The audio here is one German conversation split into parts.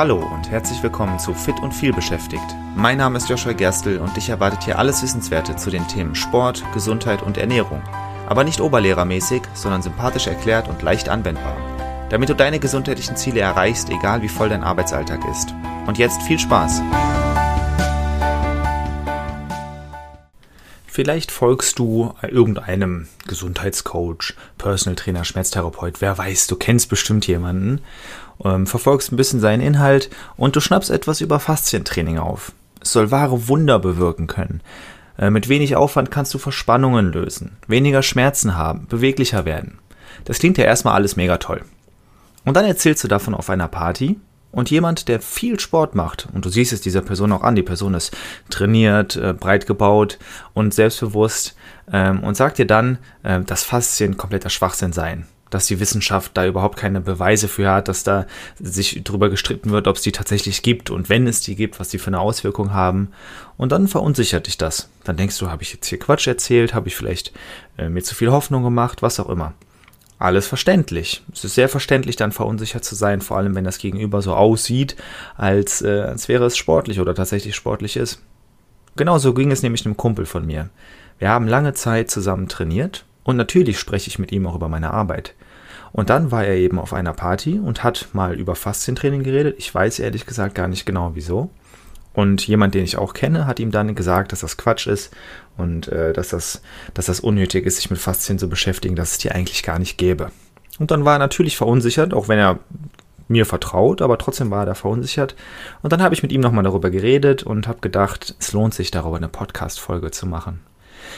Hallo und herzlich willkommen zu Fit und viel beschäftigt. Mein Name ist Joshua Gerstl und dich erwartet hier alles Wissenswerte zu den Themen Sport, Gesundheit und Ernährung. Aber nicht oberlehrermäßig, sondern sympathisch erklärt und leicht anwendbar. Damit du deine gesundheitlichen Ziele erreichst, egal wie voll dein Arbeitsalltag ist. Und jetzt viel Spaß! Vielleicht folgst du irgendeinem Gesundheitscoach, Personal Trainer, Schmerztherapeut, wer weiß, du kennst bestimmt jemanden, ähm, verfolgst ein bisschen seinen Inhalt und du schnappst etwas über Faszientraining auf. Es soll wahre Wunder bewirken können. Äh, mit wenig Aufwand kannst du Verspannungen lösen, weniger Schmerzen haben, beweglicher werden. Das klingt ja erstmal alles mega toll. Und dann erzählst du davon auf einer Party und jemand, der viel Sport macht, und du siehst es dieser Person auch an, die Person ist trainiert, äh, breit gebaut und selbstbewusst ähm, und sagt dir dann, äh, dass Faszien kompletter Schwachsinn seien. Dass die Wissenschaft da überhaupt keine Beweise für hat, dass da sich drüber gestritten wird, ob es die tatsächlich gibt und wenn es die gibt, was die für eine Auswirkung haben. Und dann verunsichert dich das. Dann denkst du, habe ich jetzt hier Quatsch erzählt, habe ich vielleicht äh, mir zu viel Hoffnung gemacht, was auch immer alles verständlich. Es ist sehr verständlich, dann verunsichert zu sein, vor allem wenn das Gegenüber so aussieht, als, äh, als wäre es sportlich oder tatsächlich sportlich ist. Genauso ging es nämlich einem Kumpel von mir. Wir haben lange Zeit zusammen trainiert und natürlich spreche ich mit ihm auch über meine Arbeit. Und dann war er eben auf einer Party und hat mal über Faszientraining geredet. Ich weiß ehrlich gesagt gar nicht genau wieso. Und jemand, den ich auch kenne, hat ihm dann gesagt, dass das Quatsch ist und äh, dass, das, dass das unnötig ist, sich mit Faszien zu beschäftigen, dass es die eigentlich gar nicht gäbe. Und dann war er natürlich verunsichert, auch wenn er mir vertraut, aber trotzdem war er da verunsichert. Und dann habe ich mit ihm nochmal darüber geredet und habe gedacht, es lohnt sich darüber eine Podcast-Folge zu machen.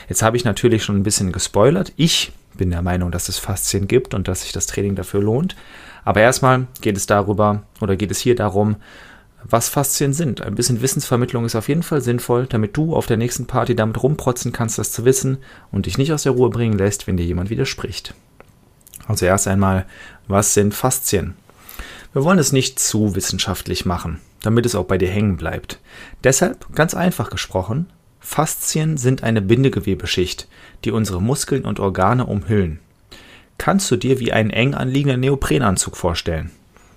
Jetzt habe ich natürlich schon ein bisschen gespoilert. Ich bin der Meinung, dass es Faszien gibt und dass sich das Training dafür lohnt. Aber erstmal geht es darüber oder geht es hier darum, was Faszien sind. Ein bisschen Wissensvermittlung ist auf jeden Fall sinnvoll, damit du auf der nächsten Party damit rumprotzen kannst, das zu wissen und dich nicht aus der Ruhe bringen lässt, wenn dir jemand widerspricht. Also erst einmal, was sind Faszien? Wir wollen es nicht zu wissenschaftlich machen, damit es auch bei dir hängen bleibt. Deshalb, ganz einfach gesprochen, Faszien sind eine Bindegewebeschicht, die unsere Muskeln und Organe umhüllen. Kannst du dir wie einen eng anliegenden Neoprenanzug vorstellen?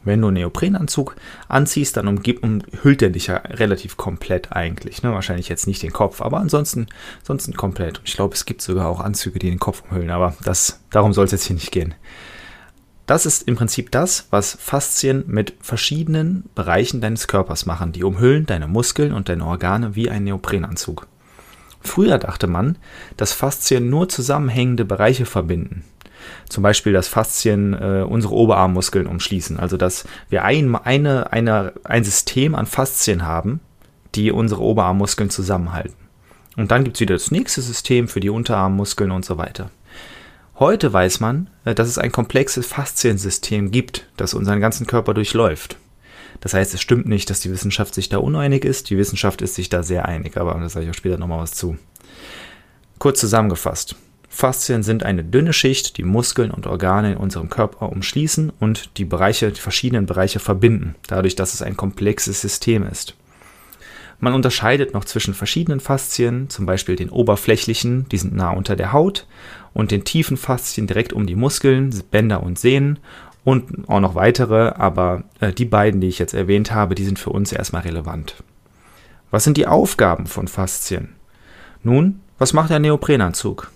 Wenn du einen Neoprenanzug anziehst, dann umhüllt er dich ja relativ komplett eigentlich. Ne? Wahrscheinlich jetzt nicht den Kopf, aber ansonsten, ansonsten komplett. Ich glaube, es gibt sogar auch Anzüge, die den Kopf umhüllen, aber das, darum soll es jetzt hier nicht gehen. Das ist im Prinzip das, was Faszien mit verschiedenen Bereichen deines Körpers machen. Die umhüllen deine Muskeln und deine Organe wie ein Neoprenanzug. Früher dachte man, dass Faszien nur zusammenhängende Bereiche verbinden zum Beispiel das Faszien äh, unsere Oberarmmuskeln umschließen. Also dass wir ein, eine, eine, ein System an Faszien haben, die unsere Oberarmmuskeln zusammenhalten. Und dann gibt es wieder das nächste System für die Unterarmmuskeln und so weiter. Heute weiß man, äh, dass es ein komplexes Fasziensystem gibt, das unseren ganzen Körper durchläuft. Das heißt, es stimmt nicht, dass die Wissenschaft sich da uneinig ist. Die Wissenschaft ist sich da sehr einig, aber da sage ich auch später nochmal was zu. Kurz zusammengefasst. Faszien sind eine dünne Schicht, die Muskeln und Organe in unserem Körper umschließen und die Bereiche, die verschiedenen Bereiche verbinden, dadurch, dass es ein komplexes System ist. Man unterscheidet noch zwischen verschiedenen Faszien, zum Beispiel den oberflächlichen, die sind nah unter der Haut, und den tiefen Faszien direkt um die Muskeln, Bänder und Sehnen und auch noch weitere, aber äh, die beiden, die ich jetzt erwähnt habe, die sind für uns erstmal relevant. Was sind die Aufgaben von Faszien? Nun, was macht ein Neoprenanzug?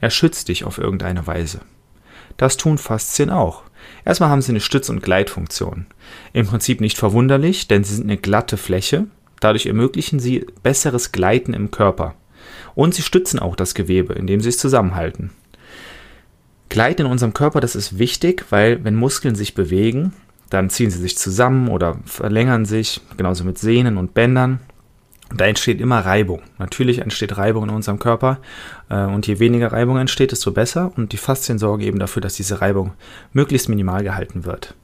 Er schützt dich auf irgendeine Weise. Das tun Faszien auch. Erstmal haben sie eine Stütz- und Gleitfunktion. Im Prinzip nicht verwunderlich, denn sie sind eine glatte Fläche. Dadurch ermöglichen sie besseres Gleiten im Körper. Und sie stützen auch das Gewebe, indem sie es zusammenhalten. Gleiten in unserem Körper, das ist wichtig, weil wenn Muskeln sich bewegen, dann ziehen sie sich zusammen oder verlängern sich, genauso mit Sehnen und Bändern. Da entsteht immer Reibung. Natürlich entsteht Reibung in unserem Körper äh, und je weniger Reibung entsteht, desto besser. Und die Faszien sorgen eben dafür, dass diese Reibung möglichst minimal gehalten wird.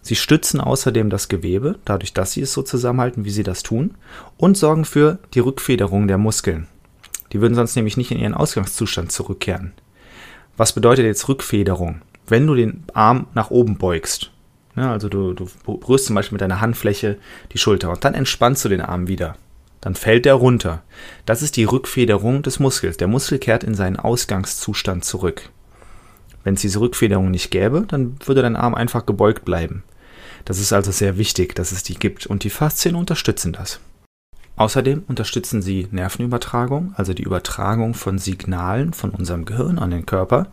Sie stützen außerdem das Gewebe, dadurch, dass sie es so zusammenhalten, wie sie das tun, und sorgen für die Rückfederung der Muskeln. Die würden sonst nämlich nicht in ihren Ausgangszustand zurückkehren. Was bedeutet jetzt Rückfederung? Wenn du den Arm nach oben beugst, ja, also du, du berührst zum Beispiel mit deiner Handfläche die Schulter und dann entspannst du den Arm wieder dann fällt er runter. Das ist die Rückfederung des Muskels. Der Muskel kehrt in seinen Ausgangszustand zurück. Wenn es diese Rückfederung nicht gäbe, dann würde dein Arm einfach gebeugt bleiben. Das ist also sehr wichtig, dass es die gibt und die Faszien unterstützen das. Außerdem unterstützen sie Nervenübertragung, also die Übertragung von Signalen von unserem Gehirn an den Körper.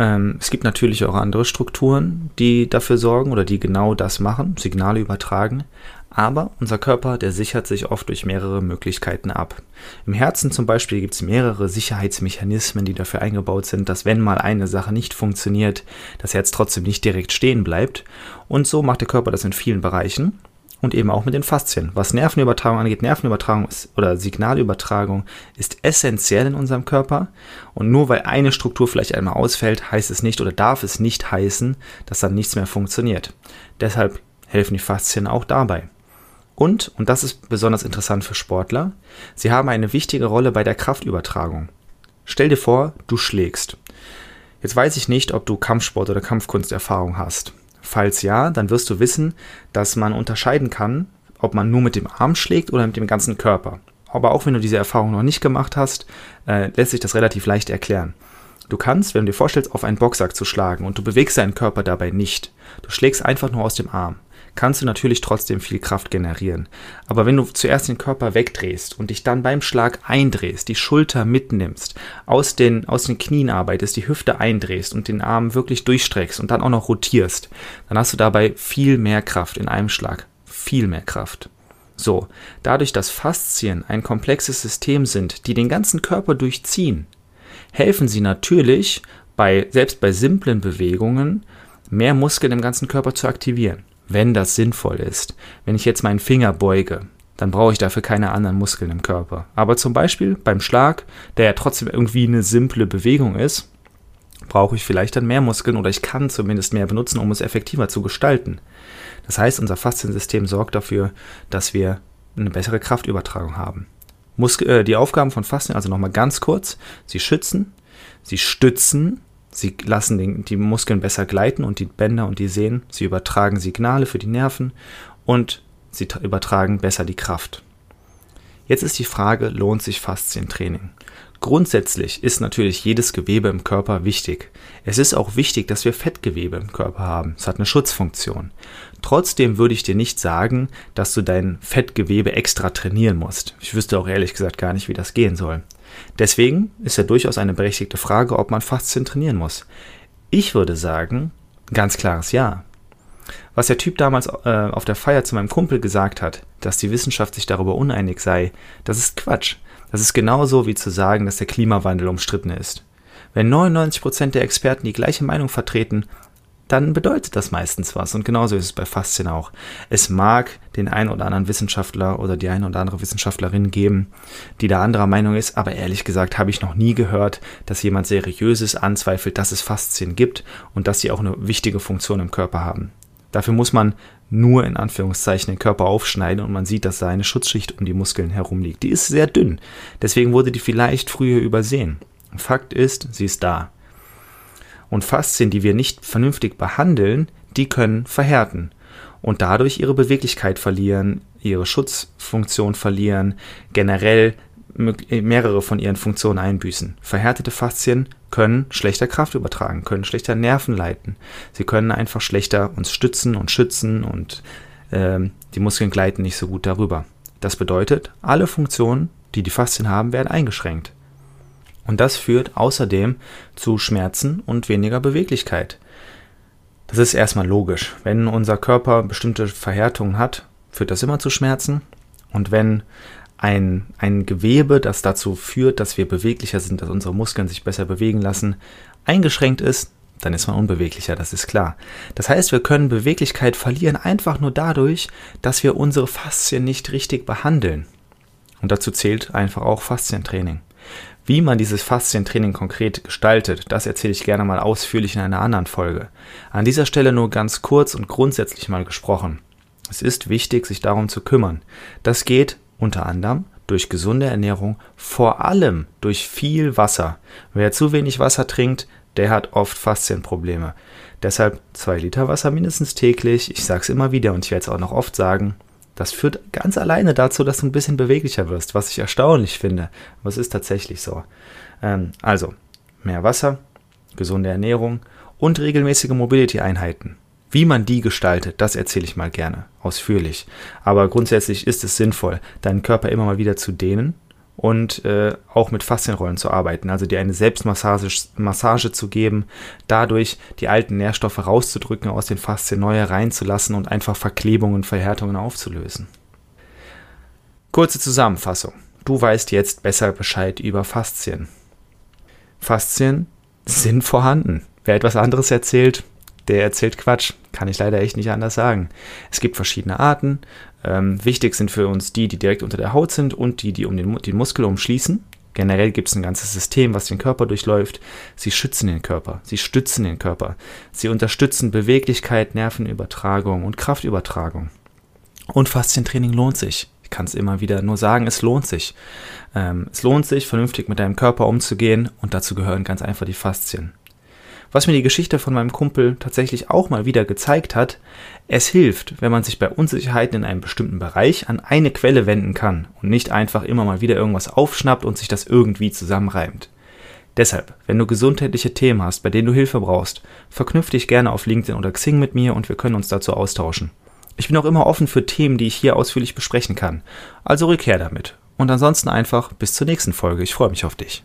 Ähm, es gibt natürlich auch andere Strukturen, die dafür sorgen oder die genau das machen, Signale übertragen. Aber unser Körper, der sichert sich oft durch mehrere Möglichkeiten ab. Im Herzen zum Beispiel gibt es mehrere Sicherheitsmechanismen, die dafür eingebaut sind, dass wenn mal eine Sache nicht funktioniert, das Herz trotzdem nicht direkt stehen bleibt. Und so macht der Körper das in vielen Bereichen und eben auch mit den Faszien. Was Nervenübertragung angeht, Nervenübertragung ist, oder Signalübertragung ist essentiell in unserem Körper. Und nur weil eine Struktur vielleicht einmal ausfällt, heißt es nicht oder darf es nicht heißen, dass dann nichts mehr funktioniert. Deshalb helfen die Faszien auch dabei. Und, und das ist besonders interessant für Sportler, sie haben eine wichtige Rolle bei der Kraftübertragung. Stell dir vor, du schlägst. Jetzt weiß ich nicht, ob du Kampfsport oder Kampfkunsterfahrung hast. Falls ja, dann wirst du wissen, dass man unterscheiden kann, ob man nur mit dem Arm schlägt oder mit dem ganzen Körper. Aber auch wenn du diese Erfahrung noch nicht gemacht hast, äh, lässt sich das relativ leicht erklären. Du kannst, wenn du dir vorstellst, auf einen Boxsack zu schlagen und du bewegst deinen Körper dabei nicht. Du schlägst einfach nur aus dem Arm kannst du natürlich trotzdem viel Kraft generieren. Aber wenn du zuerst den Körper wegdrehst und dich dann beim Schlag eindrehst, die Schulter mitnimmst, aus den, aus den Knien arbeitest, die Hüfte eindrehst und den Arm wirklich durchstreckst und dann auch noch rotierst, dann hast du dabei viel mehr Kraft in einem Schlag. Viel mehr Kraft. So, dadurch, dass Faszien ein komplexes System sind, die den ganzen Körper durchziehen, helfen sie natürlich, bei, selbst bei simplen Bewegungen, mehr Muskeln im ganzen Körper zu aktivieren wenn das sinnvoll ist. Wenn ich jetzt meinen Finger beuge, dann brauche ich dafür keine anderen Muskeln im Körper. Aber zum Beispiel beim Schlag, der ja trotzdem irgendwie eine simple Bewegung ist, brauche ich vielleicht dann mehr Muskeln oder ich kann zumindest mehr benutzen, um es effektiver zu gestalten. Das heißt, unser Fasziensystem sorgt dafür, dass wir eine bessere Kraftübertragung haben. Mus äh, die Aufgaben von Faszien, also nochmal ganz kurz, sie schützen, sie stützen, Sie lassen den, die Muskeln besser gleiten und die Bänder und die Sehnen. Sie übertragen Signale für die Nerven und sie übertragen besser die Kraft. Jetzt ist die Frage, lohnt sich Faszientraining? Grundsätzlich ist natürlich jedes Gewebe im Körper wichtig. Es ist auch wichtig, dass wir Fettgewebe im Körper haben. Es hat eine Schutzfunktion. Trotzdem würde ich dir nicht sagen, dass du dein Fettgewebe extra trainieren musst. Ich wüsste auch ehrlich gesagt gar nicht, wie das gehen soll. Deswegen ist ja durchaus eine berechtigte Frage, ob man Faszien trainieren muss. Ich würde sagen, ganz klares Ja. Was der Typ damals äh, auf der Feier zu meinem Kumpel gesagt hat, dass die Wissenschaft sich darüber uneinig sei, das ist Quatsch. Das ist genauso wie zu sagen, dass der Klimawandel umstritten ist. Wenn 99% der Experten die gleiche Meinung vertreten, dann bedeutet das meistens was. Und genauso ist es bei Faszien auch. Es mag den einen oder anderen Wissenschaftler oder die eine oder andere Wissenschaftlerin geben, die da anderer Meinung ist, aber ehrlich gesagt habe ich noch nie gehört, dass jemand Seriöses anzweifelt, dass es Faszien gibt und dass sie auch eine wichtige Funktion im Körper haben. Dafür muss man nur in Anführungszeichen den Körper aufschneiden und man sieht, dass da eine Schutzschicht um die Muskeln herum liegt. Die ist sehr dünn. Deswegen wurde die vielleicht früher übersehen. Fakt ist, sie ist da. Und Faszien, die wir nicht vernünftig behandeln, die können verhärten und dadurch ihre Beweglichkeit verlieren, ihre Schutzfunktion verlieren, generell mehrere von ihren Funktionen einbüßen. Verhärtete Faszien können schlechter Kraft übertragen, können schlechter Nerven leiten. Sie können einfach schlechter uns stützen und schützen und äh, die Muskeln gleiten nicht so gut darüber. Das bedeutet, alle Funktionen, die die Faszien haben, werden eingeschränkt. Und das führt außerdem zu Schmerzen und weniger Beweglichkeit. Das ist erstmal logisch. Wenn unser Körper bestimmte Verhärtungen hat, führt das immer zu Schmerzen. Und wenn ein, ein Gewebe, das dazu führt, dass wir beweglicher sind, dass unsere Muskeln sich besser bewegen lassen, eingeschränkt ist, dann ist man unbeweglicher, das ist klar. Das heißt, wir können Beweglichkeit verlieren einfach nur dadurch, dass wir unsere Faszien nicht richtig behandeln. Und dazu zählt einfach auch Faszientraining. Wie man dieses Faszientraining konkret gestaltet, das erzähle ich gerne mal ausführlich in einer anderen Folge. An dieser Stelle nur ganz kurz und grundsätzlich mal gesprochen. Es ist wichtig, sich darum zu kümmern. Das geht unter anderem durch gesunde Ernährung, vor allem durch viel Wasser. Wer zu wenig Wasser trinkt, der hat oft Faszienprobleme. Deshalb zwei Liter Wasser mindestens täglich. Ich sage es immer wieder und ich werde es auch noch oft sagen. Das führt ganz alleine dazu, dass du ein bisschen beweglicher wirst, was ich erstaunlich finde. Aber es ist tatsächlich so. Ähm, also, mehr Wasser, gesunde Ernährung und regelmäßige Mobility-Einheiten. Wie man die gestaltet, das erzähle ich mal gerne, ausführlich. Aber grundsätzlich ist es sinnvoll, deinen Körper immer mal wieder zu dehnen und äh, auch mit Faszienrollen zu arbeiten, also dir eine Selbstmassage Massage zu geben, dadurch die alten Nährstoffe rauszudrücken, aus den Faszien neue reinzulassen und einfach Verklebungen, Verhärtungen aufzulösen. Kurze Zusammenfassung. Du weißt jetzt besser Bescheid über Faszien. Faszien sind vorhanden. Wer etwas anderes erzählt, der erzählt Quatsch. Kann ich leider echt nicht anders sagen. Es gibt verschiedene Arten. Ähm, wichtig sind für uns die, die direkt unter der Haut sind und die, die um den, den Muskel umschließen. Generell gibt es ein ganzes System, was den Körper durchläuft. Sie schützen den Körper, sie stützen den Körper, sie unterstützen Beweglichkeit, Nervenübertragung und Kraftübertragung. Und Faszientraining lohnt sich. Ich kann es immer wieder nur sagen, es lohnt sich. Ähm, es lohnt sich, vernünftig mit deinem Körper umzugehen und dazu gehören ganz einfach die Faszien. Was mir die Geschichte von meinem Kumpel tatsächlich auch mal wieder gezeigt hat, es hilft, wenn man sich bei Unsicherheiten in einem bestimmten Bereich an eine Quelle wenden kann und nicht einfach immer mal wieder irgendwas aufschnappt und sich das irgendwie zusammenreimt. Deshalb, wenn du gesundheitliche Themen hast, bei denen du Hilfe brauchst, verknüpf dich gerne auf LinkedIn oder Xing mit mir und wir können uns dazu austauschen. Ich bin auch immer offen für Themen, die ich hier ausführlich besprechen kann. Also rückkehr damit. Und ansonsten einfach bis zur nächsten Folge. Ich freue mich auf dich.